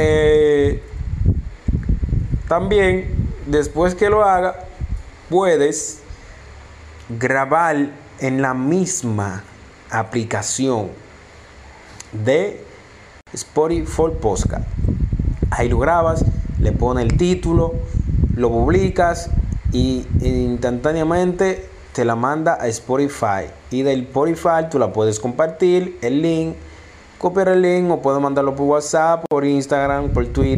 Eh, también, después que lo haga, puedes grabar en la misma aplicación de Spotify Podcast. Ahí lo grabas, le pones el título, lo publicas y instantáneamente te la manda a Spotify. Y del Spotify tú la puedes compartir, el link, copiar el link o puedes mandarlo por WhatsApp, por Instagram, por Twitter.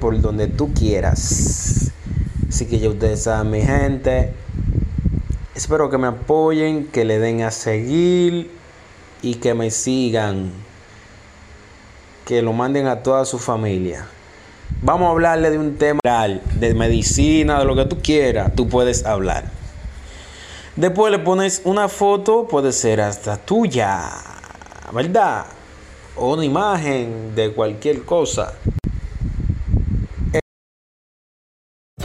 Por donde tú quieras. Así que ya ustedes saben, mi gente. Espero que me apoyen, que le den a seguir y que me sigan. Que lo manden a toda su familia. Vamos a hablarle de un tema de medicina, de lo que tú quieras, tú puedes hablar. Después le pones una foto, puede ser hasta tuya, ¿verdad? O una imagen de cualquier cosa.